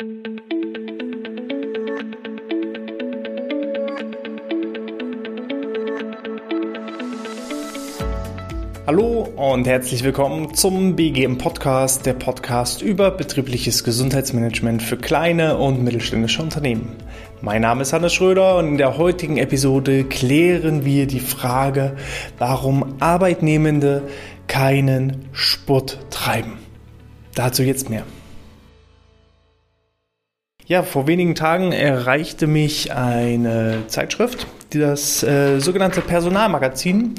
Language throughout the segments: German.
Hallo und herzlich willkommen zum BGM Podcast, der Podcast über betriebliches Gesundheitsmanagement für kleine und mittelständische Unternehmen. Mein Name ist Hannes Schröder und in der heutigen Episode klären wir die Frage, warum Arbeitnehmende keinen Sport treiben. Dazu jetzt mehr. Ja, vor wenigen Tagen erreichte mich eine Zeitschrift, das äh, sogenannte Personalmagazin.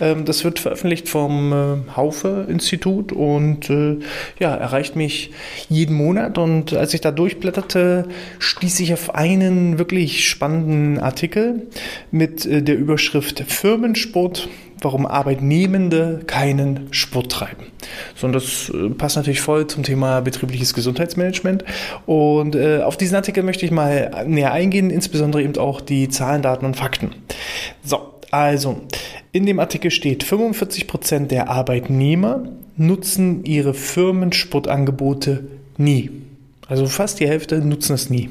Ähm, das wird veröffentlicht vom äh, Haufe-Institut und äh, ja, erreicht mich jeden Monat. Und als ich da durchblätterte, stieß ich auf einen wirklich spannenden Artikel mit äh, der Überschrift Firmensport warum Arbeitnehmende keinen Sport treiben. So, und das äh, passt natürlich voll zum Thema betriebliches Gesundheitsmanagement. Und äh, auf diesen Artikel möchte ich mal näher eingehen, insbesondere eben auch die Zahlen, Daten und Fakten. So, also in dem Artikel steht, 45 Prozent der Arbeitnehmer nutzen ihre Firmensportangebote nie. Also fast die Hälfte nutzen es nie.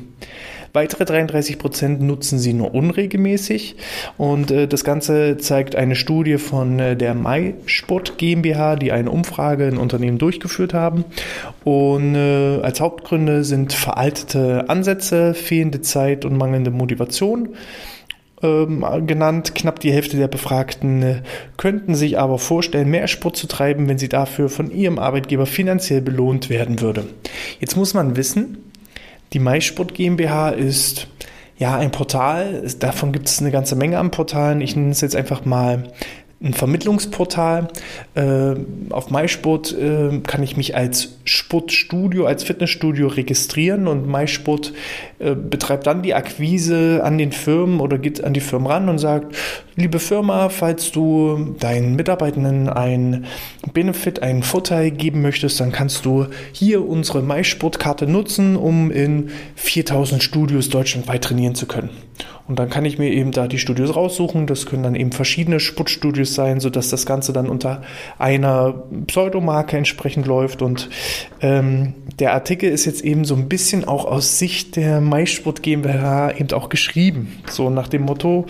Weitere 33 Prozent nutzen sie nur unregelmäßig. Und äh, das Ganze zeigt eine Studie von äh, der MySport GmbH, die eine Umfrage in Unternehmen durchgeführt haben. Und äh, als Hauptgründe sind veraltete Ansätze, fehlende Zeit und mangelnde Motivation ähm, genannt. Knapp die Hälfte der Befragten äh, könnten sich aber vorstellen, mehr Sport zu treiben, wenn sie dafür von ihrem Arbeitgeber finanziell belohnt werden würde. Jetzt muss man wissen, die MySport GmbH ist ja ein Portal. Davon gibt es eine ganze Menge an Portalen. Ich nenne es jetzt einfach mal ein Vermittlungsportal. Äh, auf MySport äh, kann ich mich als Sportstudio, als Fitnessstudio registrieren und MySport äh, betreibt dann die Akquise an den Firmen oder geht an die Firmen ran und sagt, liebe Firma, falls du deinen Mitarbeitenden ein Benefit, einen Vorteil geben möchtest, dann kannst du hier unsere MySport-Karte nutzen, um in 4000 Studios deutschlandweit trainieren zu können. Und dann kann ich mir eben da die Studios raussuchen. Das können dann eben verschiedene Sportstudios sein, sodass das Ganze dann unter einer Pseudomarke entsprechend läuft. Und ähm, der Artikel ist jetzt eben so ein bisschen auch aus Sicht der MySport GmbH eben auch geschrieben. So nach dem Motto,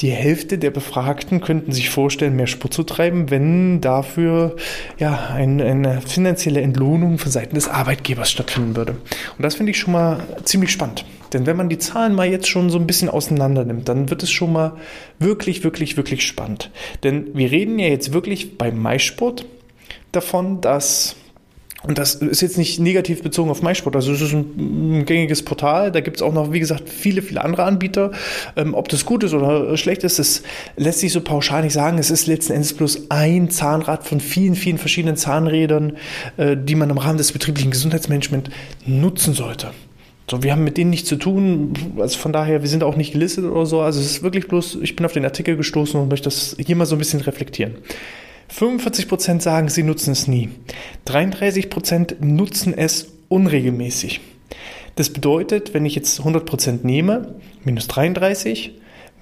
die Hälfte der Befragten könnten sich vorstellen, mehr Sport zu treiben, wenn dafür ja ein, eine finanzielle Entlohnung von Seiten des Arbeitgebers stattfinden würde. Und das finde ich schon mal ziemlich spannend. Denn wenn man die Zahlen mal jetzt schon so ein bisschen auseinander nimmt, dann wird es schon mal wirklich, wirklich, wirklich spannend. Denn wir reden ja jetzt wirklich beim Maisport davon, dass und das ist jetzt nicht negativ bezogen auf MySport. Also es ist ein, ein gängiges Portal. Da gibt es auch noch, wie gesagt, viele, viele andere Anbieter. Ähm, ob das gut ist oder schlecht ist, das lässt sich so pauschal nicht sagen. Es ist letzten Endes bloß ein Zahnrad von vielen, vielen verschiedenen Zahnrädern, äh, die man im Rahmen des betrieblichen Gesundheitsmanagements nutzen sollte. So, wir haben mit denen nichts zu tun. Also von daher, wir sind auch nicht gelistet oder so. Also es ist wirklich bloß, ich bin auf den Artikel gestoßen und möchte das hier mal so ein bisschen reflektieren. 45% sagen, sie nutzen es nie. 33% nutzen es unregelmäßig. Das bedeutet, wenn ich jetzt 100% nehme, minus 33,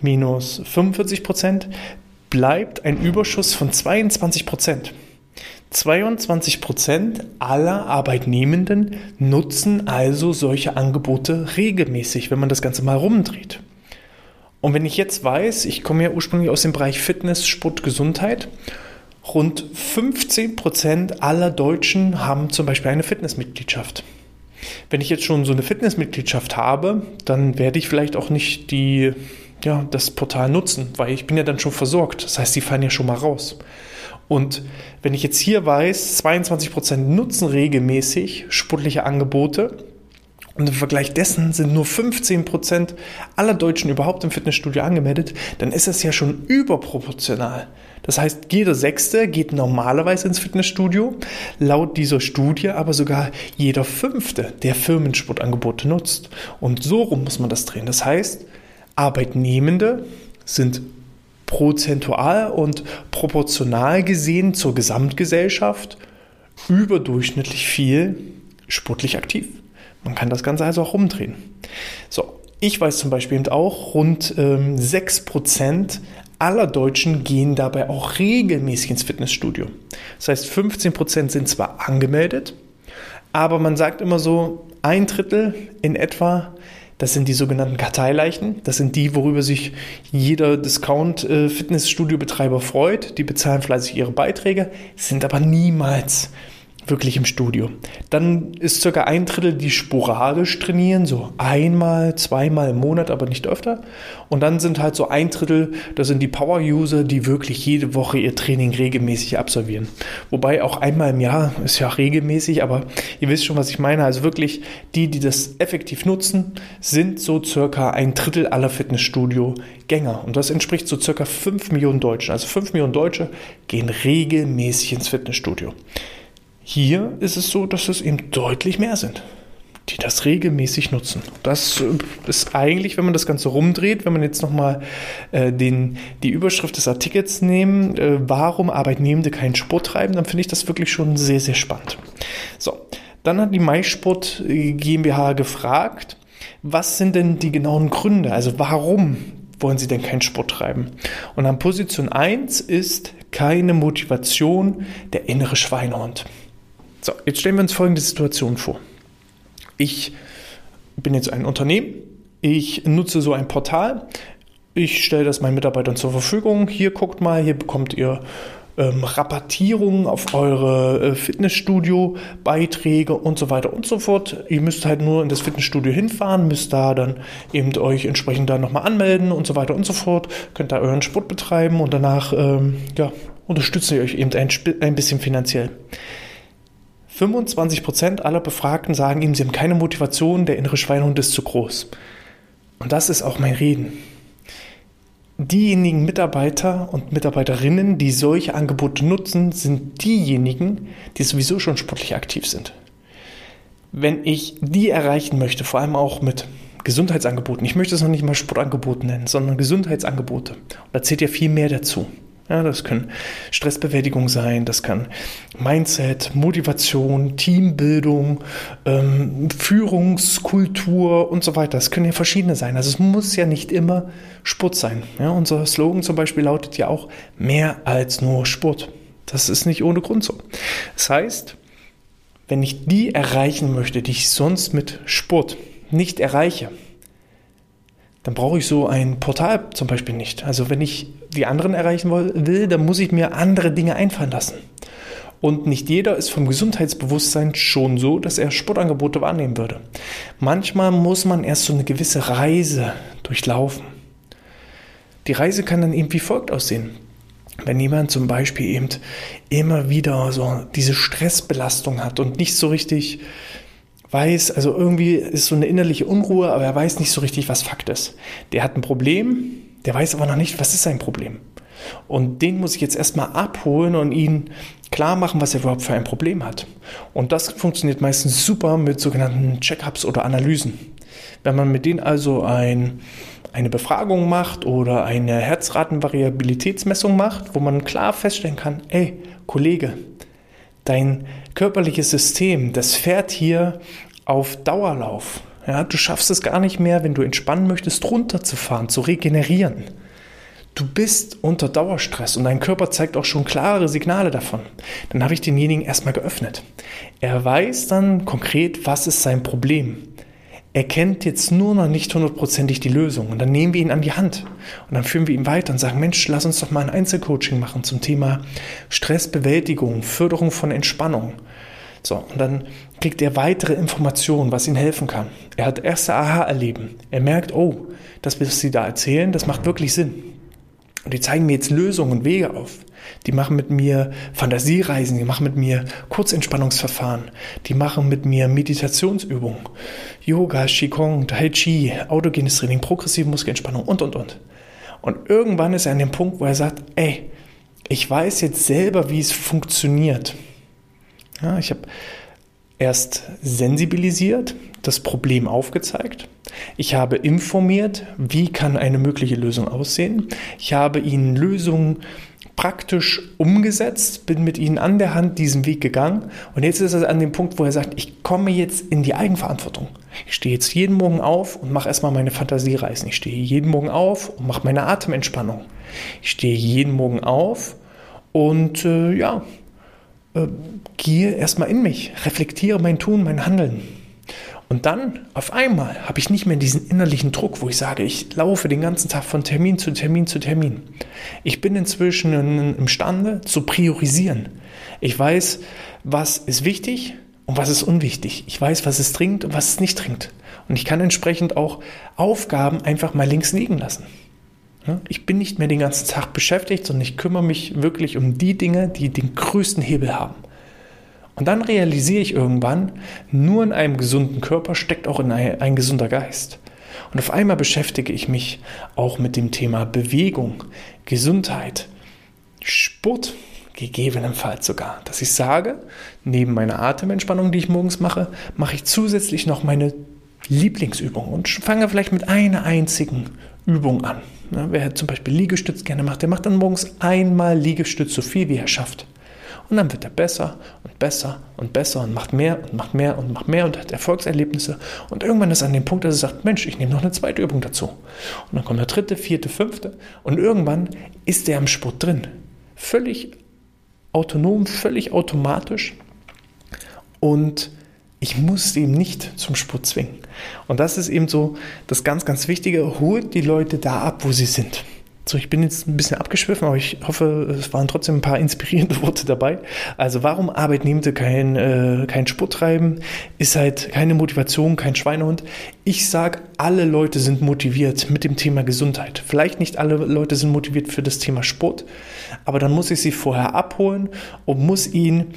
minus 45%, bleibt ein Überschuss von 22%. 22% aller Arbeitnehmenden nutzen also solche Angebote regelmäßig, wenn man das Ganze mal rumdreht. Und wenn ich jetzt weiß, ich komme ja ursprünglich aus dem Bereich Fitness, Sport, Gesundheit Rund 15 Prozent aller Deutschen haben zum Beispiel eine Fitnessmitgliedschaft. Wenn ich jetzt schon so eine Fitnessmitgliedschaft habe, dann werde ich vielleicht auch nicht die, ja, das Portal nutzen, weil ich bin ja dann schon versorgt. Das heißt, die fallen ja schon mal raus. Und wenn ich jetzt hier weiß, 22 Prozent nutzen regelmäßig sportliche Angebote und im Vergleich dessen sind nur 15 Prozent aller Deutschen überhaupt im Fitnessstudio angemeldet, dann ist das ja schon überproportional. Das heißt, jeder Sechste geht normalerweise ins Fitnessstudio, laut dieser Studie aber sogar jeder Fünfte, der Firmensportangebote nutzt. Und so rum muss man das drehen. Das heißt, Arbeitnehmende sind prozentual und proportional gesehen zur Gesamtgesellschaft überdurchschnittlich viel sportlich aktiv. Man kann das Ganze also auch rumdrehen. So, ich weiß zum Beispiel eben auch, rund ähm, 6% aller Deutschen gehen dabei auch regelmäßig ins Fitnessstudio. Das heißt, 15% sind zwar angemeldet, aber man sagt immer so, ein Drittel in etwa das sind die sogenannten Karteileichen. Das sind die, worüber sich jeder Discount-Fitnessstudio-Betreiber freut. Die bezahlen fleißig ihre Beiträge, sind aber niemals wirklich im Studio. Dann ist circa ein Drittel, die sporadisch trainieren, so einmal, zweimal im Monat, aber nicht öfter. Und dann sind halt so ein Drittel, das sind die Power-User, die wirklich jede Woche ihr Training regelmäßig absolvieren. Wobei auch einmal im Jahr ist ja regelmäßig, aber ihr wisst schon, was ich meine. Also wirklich die, die das effektiv nutzen, sind so circa ein Drittel aller Fitnessstudio-Gänger. Und das entspricht so circa 5 Millionen Deutschen. Also 5 Millionen Deutsche gehen regelmäßig ins Fitnessstudio. Hier ist es so, dass es eben deutlich mehr sind, die das regelmäßig nutzen. Das äh, ist eigentlich, wenn man das Ganze rumdreht, wenn man jetzt nochmal äh, die Überschrift des Artikels nehmen, äh, warum Arbeitnehmende keinen Sport treiben, dann finde ich das wirklich schon sehr, sehr spannend. So, dann hat die MySport äh, GmbH gefragt, was sind denn die genauen Gründe? Also warum wollen sie denn keinen Sport treiben? Und an Position 1 ist keine Motivation, der innere Schweinehund. So, jetzt stellen wir uns folgende Situation vor. Ich bin jetzt ein Unternehmen, ich nutze so ein Portal, ich stelle das meinen Mitarbeitern zur Verfügung. Hier guckt mal, hier bekommt ihr ähm, Rabattierungen auf eure äh, Fitnessstudio-Beiträge und so weiter und so fort. Ihr müsst halt nur in das Fitnessstudio hinfahren, müsst da dann eben euch entsprechend da nochmal anmelden und so weiter und so fort. Könnt da euren Sport betreiben und danach ähm, ja, unterstütze ich euch eben ein, ein bisschen finanziell. 25% aller Befragten sagen ihm, sie haben keine Motivation, der innere Schweinehund ist zu groß. Und das ist auch mein Reden. Diejenigen Mitarbeiter und Mitarbeiterinnen, die solche Angebote nutzen, sind diejenigen, die sowieso schon sportlich aktiv sind. Wenn ich die erreichen möchte, vor allem auch mit Gesundheitsangeboten, ich möchte es noch nicht mal Sportangebote nennen, sondern Gesundheitsangebote, da zählt ja viel mehr dazu. Ja, das kann Stressbewältigung sein, das kann Mindset, Motivation, Teambildung, ähm, Führungskultur und so weiter. Das können ja verschiedene sein. Also es muss ja nicht immer Sport sein. Ja, unser Slogan zum Beispiel lautet ja auch mehr als nur Sport. Das ist nicht ohne Grund so. Das heißt, wenn ich die erreichen möchte, die ich sonst mit Sport nicht erreiche, dann brauche ich so ein Portal zum Beispiel nicht. Also wenn ich die anderen erreichen will, dann muss ich mir andere Dinge einfallen lassen. Und nicht jeder ist vom Gesundheitsbewusstsein schon so, dass er Sportangebote wahrnehmen würde. Manchmal muss man erst so eine gewisse Reise durchlaufen. Die Reise kann dann eben wie folgt aussehen. Wenn jemand zum Beispiel eben immer wieder so diese Stressbelastung hat und nicht so richtig weiß, also irgendwie ist so eine innerliche Unruhe, aber er weiß nicht so richtig, was Fakt ist. Der hat ein Problem, der weiß aber noch nicht, was ist sein Problem. Und den muss ich jetzt erstmal abholen und ihn klar machen, was er überhaupt für ein Problem hat. Und das funktioniert meistens super mit sogenannten Check-ups oder Analysen. Wenn man mit denen also ein, eine Befragung macht oder eine Herzratenvariabilitätsmessung macht, wo man klar feststellen kann, ey, Kollege, dein körperliches System, das fährt hier auf Dauerlauf. Ja, du schaffst es gar nicht mehr, wenn du entspannen möchtest, runterzufahren, zu regenerieren. Du bist unter Dauerstress und dein Körper zeigt auch schon klare Signale davon. Dann habe ich denjenigen erstmal geöffnet. Er weiß dann konkret, was ist sein Problem. Er kennt jetzt nur noch nicht hundertprozentig die Lösung und dann nehmen wir ihn an die Hand und dann führen wir ihn weiter und sagen, Mensch, lass uns doch mal ein Einzelcoaching machen zum Thema Stressbewältigung, Förderung von Entspannung. So, und dann kriegt er weitere Informationen, was ihm helfen kann. Er hat erste Aha-Erleben. Er merkt, oh, das, was Sie da erzählen, das macht wirklich Sinn. Und die zeigen mir jetzt Lösungen und Wege auf. Die machen mit mir Fantasiereisen, die machen mit mir Kurzentspannungsverfahren, die machen mit mir Meditationsübungen, Yoga, Qigong, Tai Chi, autogenes Training, progressive Muskelentspannung und, und, und. Und irgendwann ist er an dem Punkt, wo er sagt, ey, ich weiß jetzt selber, wie es funktioniert. Ja, ich habe erst sensibilisiert, das Problem aufgezeigt. Ich habe informiert, wie kann eine mögliche Lösung aussehen. Ich habe ihnen Lösungen praktisch umgesetzt, bin mit ihnen an der Hand diesen Weg gegangen und jetzt ist er an dem Punkt, wo er sagt, ich komme jetzt in die Eigenverantwortung. Ich stehe jetzt jeden Morgen auf und mache erstmal meine Fantasiereisen. Ich stehe jeden Morgen auf und mache meine Atementspannung. Ich stehe jeden Morgen auf und äh, ja, äh, gehe erstmal in mich, reflektiere mein Tun, mein Handeln. Und dann auf einmal habe ich nicht mehr diesen innerlichen Druck, wo ich sage, ich laufe den ganzen Tag von Termin zu Termin zu Termin. Ich bin inzwischen imstande zu priorisieren. Ich weiß, was ist wichtig und was ist unwichtig. Ich weiß, was es dringt und was es nicht dringt. Und ich kann entsprechend auch Aufgaben einfach mal links liegen lassen. Ich bin nicht mehr den ganzen Tag beschäftigt, sondern ich kümmere mich wirklich um die Dinge, die den größten Hebel haben. Und dann realisiere ich irgendwann, nur in einem gesunden Körper steckt auch in ein, ein gesunder Geist. Und auf einmal beschäftige ich mich auch mit dem Thema Bewegung, Gesundheit, Sport, gegebenenfalls sogar. Dass ich sage, neben meiner Atementspannung, die ich morgens mache, mache ich zusätzlich noch meine Lieblingsübung und fange vielleicht mit einer einzigen Übung an. Wer zum Beispiel Liegestütz gerne macht, der macht dann morgens einmal Liegestütz so viel, wie er schafft. Und dann wird er besser und besser und besser und macht mehr und macht mehr und macht mehr und hat Erfolgserlebnisse. Und irgendwann ist er an dem Punkt, dass er sagt, Mensch, ich nehme noch eine zweite Übung dazu. Und dann kommt der dritte, vierte, fünfte. Und irgendwann ist er im Sport drin. Völlig autonom, völlig automatisch. Und ich muss ihn nicht zum Sport zwingen. Und das ist eben so das ganz, ganz Wichtige. Holt die Leute da ab, wo sie sind. So, ich bin jetzt ein bisschen abgeschwiffen, aber ich hoffe, es waren trotzdem ein paar inspirierende Worte dabei. Also warum Arbeitnehmende kein, äh, kein Sport treiben, ist halt keine Motivation, kein Schweinehund. Ich sage, alle Leute sind motiviert mit dem Thema Gesundheit. Vielleicht nicht alle Leute sind motiviert für das Thema Sport, aber dann muss ich sie vorher abholen und muss ihnen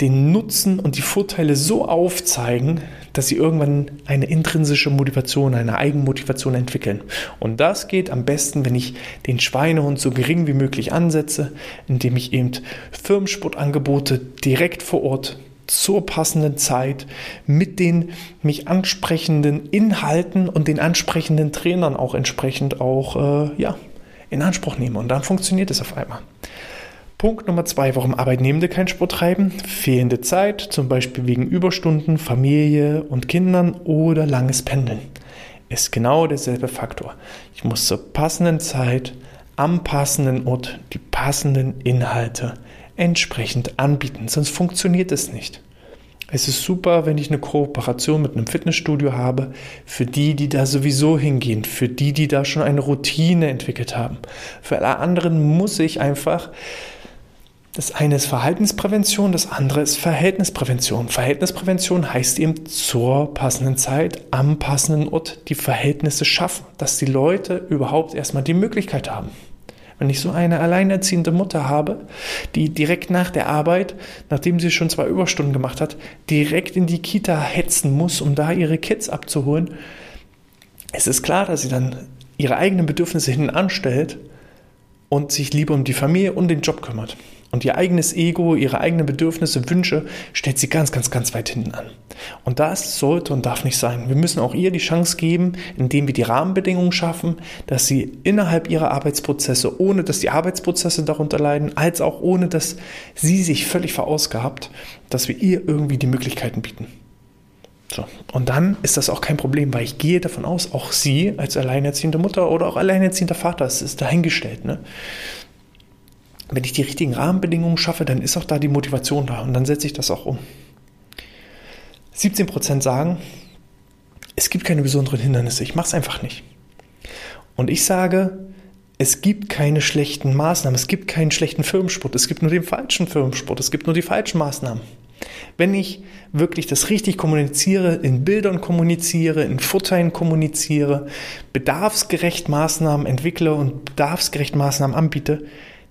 den Nutzen und die Vorteile so aufzeigen, dass sie irgendwann eine intrinsische Motivation, eine Eigenmotivation entwickeln. Und das geht am besten, wenn ich den Schweinehund so gering wie möglich ansetze, indem ich eben Firmensportangebote direkt vor Ort zur passenden Zeit mit den mich ansprechenden Inhalten und den ansprechenden Trainern auch entsprechend auch äh, ja, in Anspruch nehme. Und dann funktioniert es auf einmal. Punkt Nummer zwei, warum Arbeitnehmende keinen Sport treiben? Fehlende Zeit, zum Beispiel wegen Überstunden, Familie und Kindern oder langes Pendeln. Ist genau derselbe Faktor. Ich muss zur passenden Zeit, am passenden Ort die passenden Inhalte entsprechend anbieten, sonst funktioniert es nicht. Es ist super, wenn ich eine Kooperation mit einem Fitnessstudio habe, für die, die da sowieso hingehen, für die, die da schon eine Routine entwickelt haben. Für alle anderen muss ich einfach das eine ist Verhaltensprävention, das andere ist Verhältnisprävention. Verhältnisprävention heißt eben zur passenden Zeit, am passenden Ort die Verhältnisse schaffen, dass die Leute überhaupt erstmal die Möglichkeit haben. Wenn ich so eine alleinerziehende Mutter habe, die direkt nach der Arbeit, nachdem sie schon zwei Überstunden gemacht hat, direkt in die Kita hetzen muss, um da ihre Kids abzuholen, es ist klar, dass sie dann ihre eigenen Bedürfnisse hinten anstellt und sich lieber um die Familie und den Job kümmert. Und ihr eigenes Ego, ihre eigenen Bedürfnisse, Wünsche stellt sie ganz, ganz, ganz weit hinten an. Und das sollte und darf nicht sein. Wir müssen auch ihr die Chance geben, indem wir die Rahmenbedingungen schaffen, dass sie innerhalb ihrer Arbeitsprozesse, ohne dass die Arbeitsprozesse darunter leiden, als auch ohne dass sie sich völlig verausgabt, dass wir ihr irgendwie die Möglichkeiten bieten. So. Und dann ist das auch kein Problem, weil ich gehe davon aus, auch sie als alleinerziehende Mutter oder auch alleinerziehender Vater, es ist dahingestellt, ne? Wenn ich die richtigen Rahmenbedingungen schaffe, dann ist auch da die Motivation da und dann setze ich das auch um. 17% sagen, es gibt keine besonderen Hindernisse, ich mache es einfach nicht. Und ich sage, es gibt keine schlechten Maßnahmen, es gibt keinen schlechten Firmensport, es gibt nur den falschen Firmensport, es gibt nur die falschen Maßnahmen. Wenn ich wirklich das richtig kommuniziere, in Bildern kommuniziere, in Vorteilen kommuniziere, bedarfsgerecht Maßnahmen entwickle und bedarfsgerecht Maßnahmen anbiete,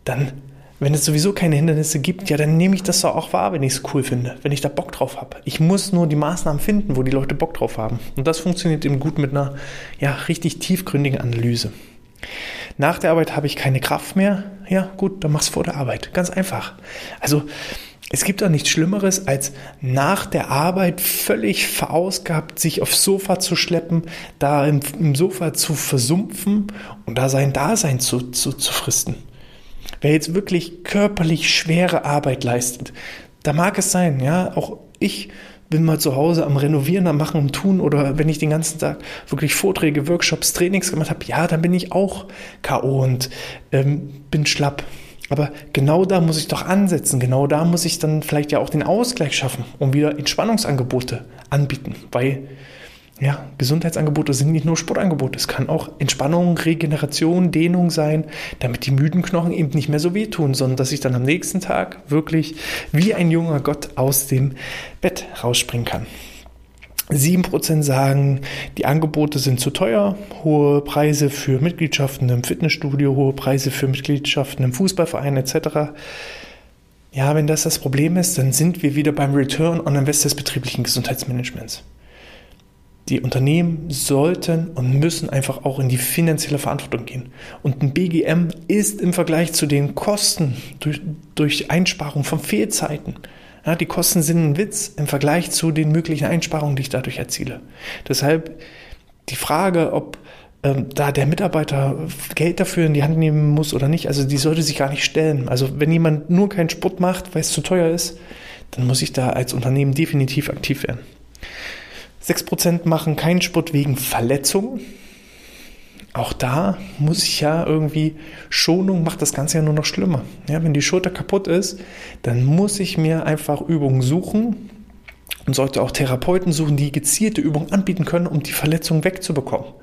dann, wenn es sowieso keine Hindernisse gibt, ja, dann nehme ich das auch wahr, wenn ich es cool finde, wenn ich da Bock drauf habe. Ich muss nur die Maßnahmen finden, wo die Leute Bock drauf haben. Und das funktioniert eben gut mit einer ja, richtig tiefgründigen Analyse. Nach der Arbeit habe ich keine Kraft mehr. Ja, gut, dann mach's vor der Arbeit. Ganz einfach. Also, es gibt auch nichts Schlimmeres, als nach der Arbeit völlig verausgabt, sich aufs Sofa zu schleppen, da im, im Sofa zu versumpfen und da sein Dasein zu, zu, zu fristen. Wer jetzt wirklich körperlich schwere Arbeit leistet, da mag es sein, ja, auch ich bin mal zu Hause am Renovieren, am Machen, am Tun oder wenn ich den ganzen Tag wirklich Vorträge, Workshops, Trainings gemacht habe, ja, dann bin ich auch K.O. und ähm, bin schlapp. Aber genau da muss ich doch ansetzen, genau da muss ich dann vielleicht ja auch den Ausgleich schaffen und wieder Entspannungsangebote anbieten, weil Ja, Gesundheitsangebote sind nicht nur Sportangebote. Es kann auch Entspannung, Regeneration, Dehnung sein, damit die müden Knochen eben nicht mehr so wehtun, sondern dass ich dann am nächsten Tag wirklich wie ein junger Gott aus dem Bett rausspringen kann. 7% sagen, die Angebote sind zu teuer, hohe Preise für Mitgliedschaften im Fitnessstudio, hohe Preise für Mitgliedschaften im Fußballverein etc. Ja, wenn das das Problem ist, dann sind wir wieder beim Return on Invest des betrieblichen Gesundheitsmanagements. Die Unternehmen sollten und müssen einfach auch in die finanzielle Verantwortung gehen. Und ein BGM ist im Vergleich zu den Kosten durch, durch Einsparung von Fehlzeiten, ja, die Kosten sind ein Witz im Vergleich zu den möglichen Einsparungen, die ich dadurch erziele. Deshalb die Frage, ob ähm, da der Mitarbeiter Geld dafür in die Hand nehmen muss oder nicht, also die sollte sich gar nicht stellen. Also wenn jemand nur keinen Sport macht, weil es zu teuer ist, dann muss ich da als Unternehmen definitiv aktiv werden. 6% machen keinen Sport wegen Verletzungen. Auch da muss ich ja irgendwie, Schonung macht das Ganze ja nur noch schlimmer. Ja, wenn die Schulter kaputt ist, dann muss ich mir einfach Übungen suchen und sollte auch Therapeuten suchen, die gezielte Übungen anbieten können, um die Verletzung wegzubekommen.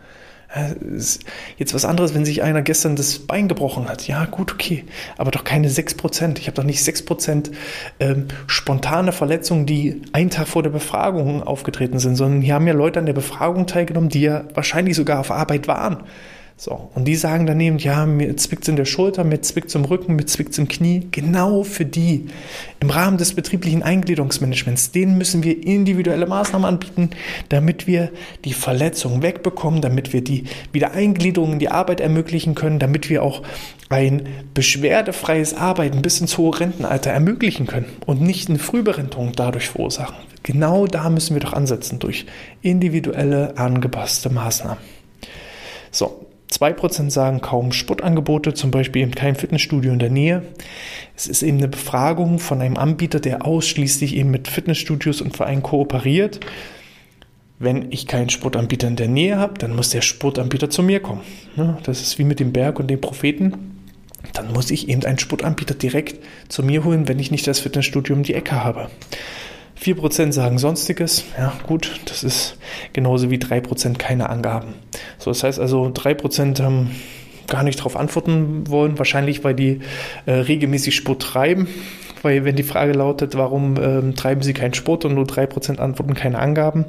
Jetzt was anderes, wenn sich einer gestern das Bein gebrochen hat. Ja, gut, okay. Aber doch keine 6%. Ich habe doch nicht 6% ähm, spontane Verletzungen, die einen Tag vor der Befragung aufgetreten sind, sondern hier haben ja Leute an der Befragung teilgenommen, die ja wahrscheinlich sogar auf Arbeit waren. So, und die sagen daneben, ja, mir zwickt es in der Schulter, mir zwickt es im Rücken, mir zwickt es im Knie. Genau für die. Im Rahmen des betrieblichen Eingliederungsmanagements, denen müssen wir individuelle Maßnahmen anbieten, damit wir die Verletzung wegbekommen, damit wir die Wiedereingliederung in die Arbeit ermöglichen können, damit wir auch ein beschwerdefreies Arbeiten bis ins hohe Rentenalter ermöglichen können und nicht eine Frühberentung dadurch verursachen. Genau da müssen wir doch ansetzen durch individuelle angepasste Maßnahmen. So, 2% sagen kaum Sportangebote, zum Beispiel eben kein Fitnessstudio in der Nähe. Es ist eben eine Befragung von einem Anbieter, der ausschließlich eben mit Fitnessstudios und Vereinen kooperiert. Wenn ich keinen Sportanbieter in der Nähe habe, dann muss der Sportanbieter zu mir kommen. Das ist wie mit dem Berg und dem Propheten. Dann muss ich eben einen Sportanbieter direkt zu mir holen, wenn ich nicht das Fitnessstudio um die Ecke habe. 4% sagen Sonstiges. Ja, gut, das ist genauso wie 3% keine Angaben. So, das heißt also, 3% haben gar nicht darauf antworten wollen, wahrscheinlich weil die äh, regelmäßig Sport treiben. Weil wenn die Frage lautet, warum ähm, treiben sie keinen Sport und nur 3% antworten keine Angaben,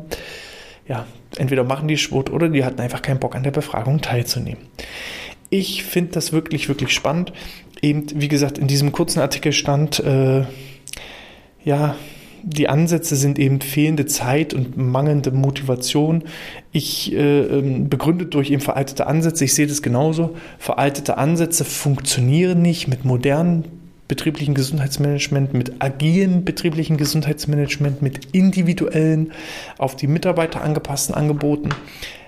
ja, entweder machen die Sport oder die hatten einfach keinen Bock an der Befragung teilzunehmen. Ich finde das wirklich, wirklich spannend. Eben, wie gesagt, in diesem kurzen Artikel stand, äh, ja, die Ansätze sind eben fehlende Zeit und mangelnde Motivation. Ich äh, ähm, begründet durch eben veraltete Ansätze. Ich sehe das genauso. Veraltete Ansätze funktionieren nicht mit modernen betrieblichen Gesundheitsmanagement, mit agilem betrieblichen Gesundheitsmanagement, mit individuellen, auf die Mitarbeiter angepassten Angeboten.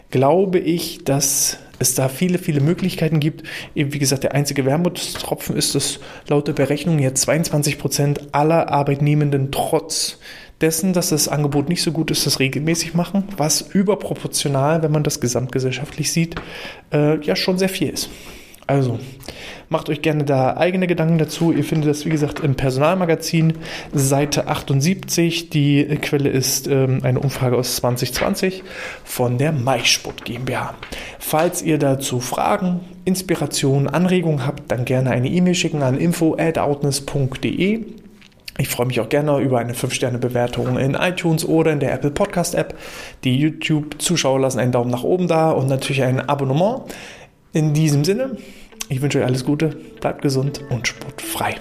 Glaube ich, dass es da viele, viele Möglichkeiten gibt. Eben wie gesagt, der einzige Wermutstropfen ist, dass laut der Berechnung jetzt 22 Prozent aller Arbeitnehmenden trotz dessen, dass das Angebot nicht so gut ist, das regelmäßig machen, was überproportional, wenn man das gesamtgesellschaftlich sieht, äh, ja schon sehr viel ist. Also, macht euch gerne da eigene Gedanken dazu. Ihr findet das, wie gesagt, im Personalmagazin, Seite 78. Die Quelle ist ähm, eine Umfrage aus 2020 von der Maisport GmbH. Falls ihr dazu Fragen, Inspirationen, Anregungen habt, dann gerne eine E-Mail schicken an info@outness.de. Ich freue mich auch gerne über eine 5-Sterne-Bewertung in iTunes oder in der Apple Podcast App. Die YouTube-Zuschauer lassen einen Daumen nach oben da und natürlich ein Abonnement. In diesem Sinne, ich wünsche euch alles Gute, bleibt gesund und sportfrei.